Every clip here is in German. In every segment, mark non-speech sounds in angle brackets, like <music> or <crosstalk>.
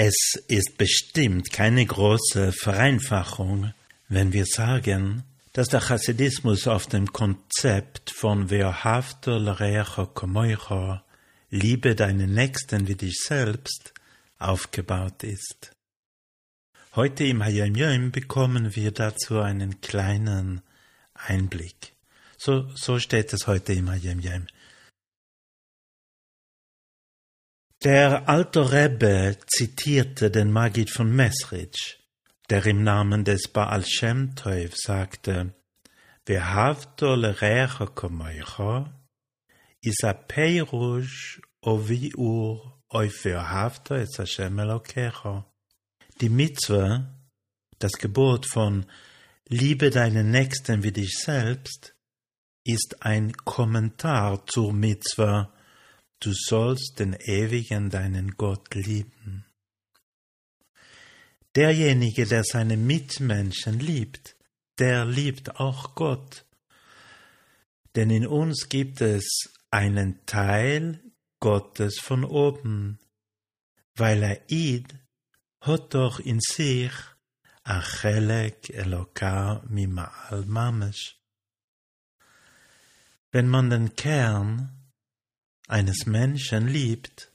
Es ist bestimmt keine große Vereinfachung, wenn wir sagen, dass der Chassidismus auf dem Konzept von Veohavto L'Recho Komoicho, liebe deinen Nächsten wie dich selbst, aufgebaut ist. Heute im Hayom Yom bekommen wir dazu einen kleinen Einblick. So, so steht es heute im Hayom Yom. Der alte Rebbe zitierte den Magid von Mesrich, der im Namen des Baal Shem Tov sagte, Vehavto lerecha komoicha, is a peirush oviur oif vehavto es Hashem Elokecha. Die Mitzwe, das Gebot von Liebe deinen Nächsten wie dich selbst, ist ein Kommentar zur Mitzwe Du sollst den Ewigen deinen Gott lieben. Derjenige, der seine Mitmenschen liebt, der liebt auch Gott. Denn in uns gibt es einen Teil Gottes von oben, weil er id hat doch in sich a chelek elokar mima'al mamesh. Wenn man den Kern eines Menschen liebt,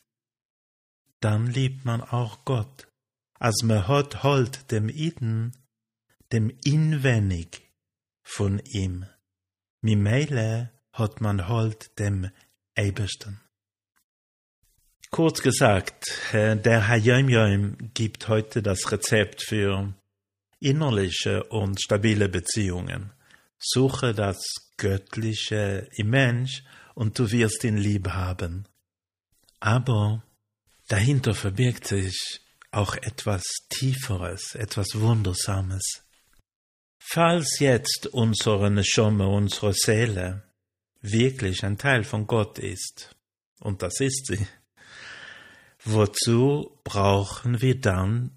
dann liebt man auch Gott. Als man hat halt dem Iden, dem inwendig von ihm. Mimele hat man halt dem Ebersten. Kurz gesagt, der Hayom Yom gibt heute das Rezept für innerliche und stabile Beziehungen. Suche das Göttliche im Mensch und du wirst ihn lieb haben. Aber dahinter verbirgt sich auch etwas Tieferes, etwas Wundersames. Falls jetzt unsere Neshome, unsere Seele, wirklich ein Teil von Gott ist, und das ist sie, wozu brauchen wir dann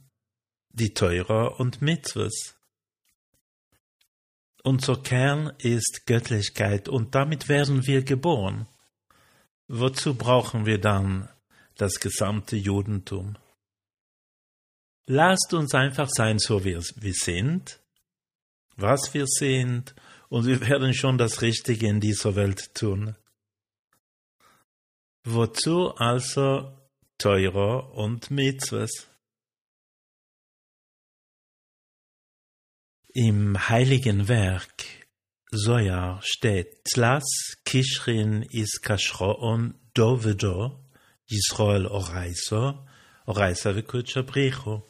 die Teurer und Mitzvahs? Unser Kern ist Göttlichkeit und damit werden wir geboren. Wozu brauchen wir dann das gesamte Judentum? Lasst uns einfach sein, so wie wir sind, was wir sind, und wir werden schon das Richtige in dieser Welt tun. Wozu also Teurer und Mitzvahs? Im heiligen Werk Zoyar steht Tzlas Kishrin is Kashroon Dovedo Yisrael Oraiso Oraisa Vekutscha Bricho.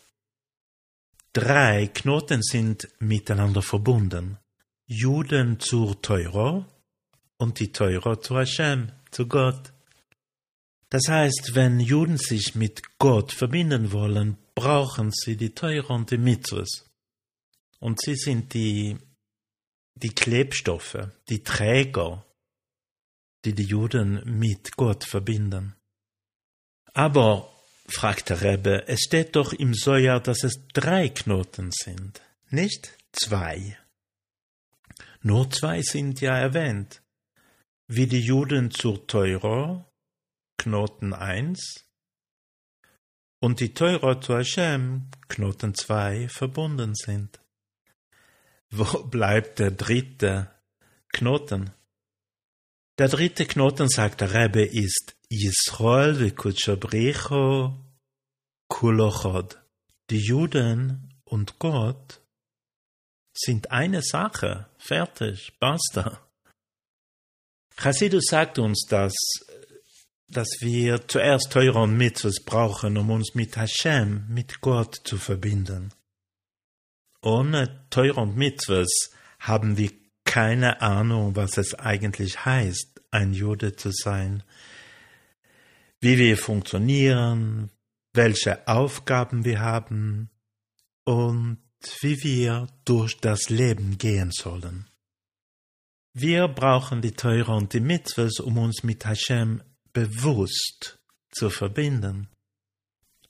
Drei Knoten sind miteinander verbunden. Juden zur Teuro und die Teuro zu Hashem, zu Gott. Das heißt, wenn Juden sich mit Gott verbinden wollen, brauchen sie die Teuro und die Mitzvahs. Und sie sind die, die Klebstoffe, die Träger, die die Juden mit Gott verbinden. Aber, fragt der Rebbe, es steht doch im Soja, dass es drei Knoten sind, nicht zwei. Nur zwei sind ja erwähnt, wie die Juden zur Teuro, Knoten 1, und die Teuro zu Hashem, Knoten 2, verbunden sind. Wo <laughs> bleibt der dritte Knoten? Der dritte Knoten, sagt der Rebbe, ist Yisrael v'kutshabricho kulochod. Die Juden und Gott sind eine Sache. Fertig. Basta. Chassidus sagt uns, dass, dass wir zuerst Teure und Mitzvahs brauchen, um uns mit Hashem, mit Gott zu verbinden. Ohne Teuer und Mitzvahs haben wir keine Ahnung, was es eigentlich heißt, ein Jude zu sein, wie wir funktionieren, welche Aufgaben wir haben und wie wir durch das Leben gehen sollen. Wir brauchen die Teure und die Mitzvahs, um uns mit Hashem bewusst zu verbinden.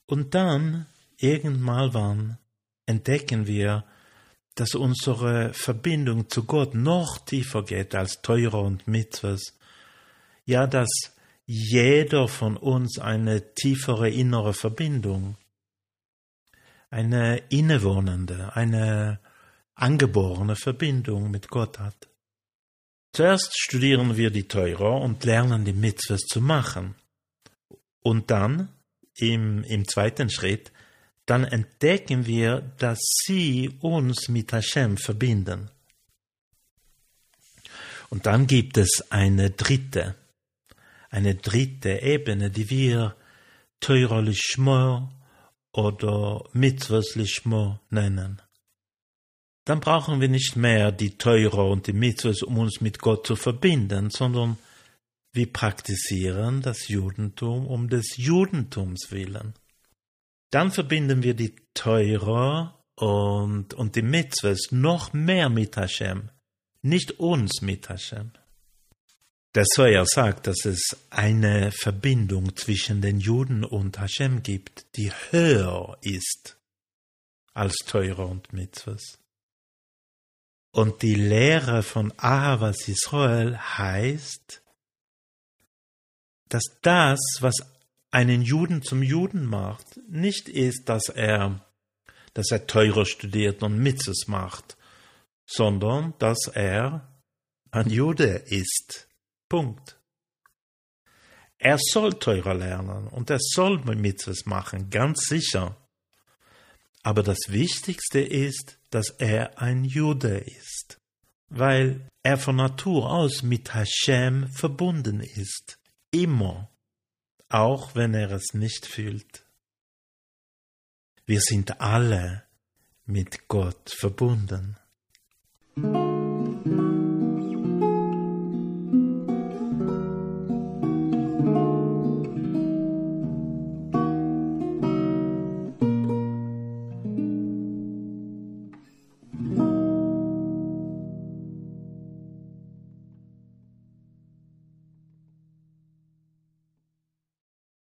Und dann, irgendwann wann, entdecken wir, dass unsere Verbindung zu Gott noch tiefer geht als Teure und Mitzvahs. Ja, dass jeder von uns eine tiefere innere Verbindung, eine innewohnende, eine angeborene Verbindung mit Gott hat. Zuerst studieren wir die Teurer und lernen die Mitzvahs zu machen. Und dann, im, im zweiten Schritt, dann entdecken wir, dass sie uns mit Hashem verbinden. Und dann gibt es eine dritte, eine dritte Ebene, die wir Teurer Lishmo oder Mitzvahs Lishmo nennen dann brauchen wir nicht mehr die Teure und die Mitzvahs, um uns mit Gott zu verbinden, sondern wir praktizieren das Judentum um des Judentums willen. Dann verbinden wir die Teure und, und die Mitzvahs noch mehr mit Hashem, nicht uns mit Hashem. Der Soja sagt, dass es eine Verbindung zwischen den Juden und Hashem gibt, die höher ist als Teure und Mitzvahs. Und die Lehre von Ahavas Israel heißt, dass das, was einen Juden zum Juden macht, nicht ist, dass er, dass er teurer studiert und Mitzes macht, sondern dass er ein Jude ist. Punkt. Er soll teurer lernen und er soll Mitzes machen, ganz sicher. Aber das Wichtigste ist, dass er ein Jude ist, weil er von Natur aus mit Hashem verbunden ist, immer, auch wenn er es nicht fühlt. Wir sind alle mit Gott verbunden.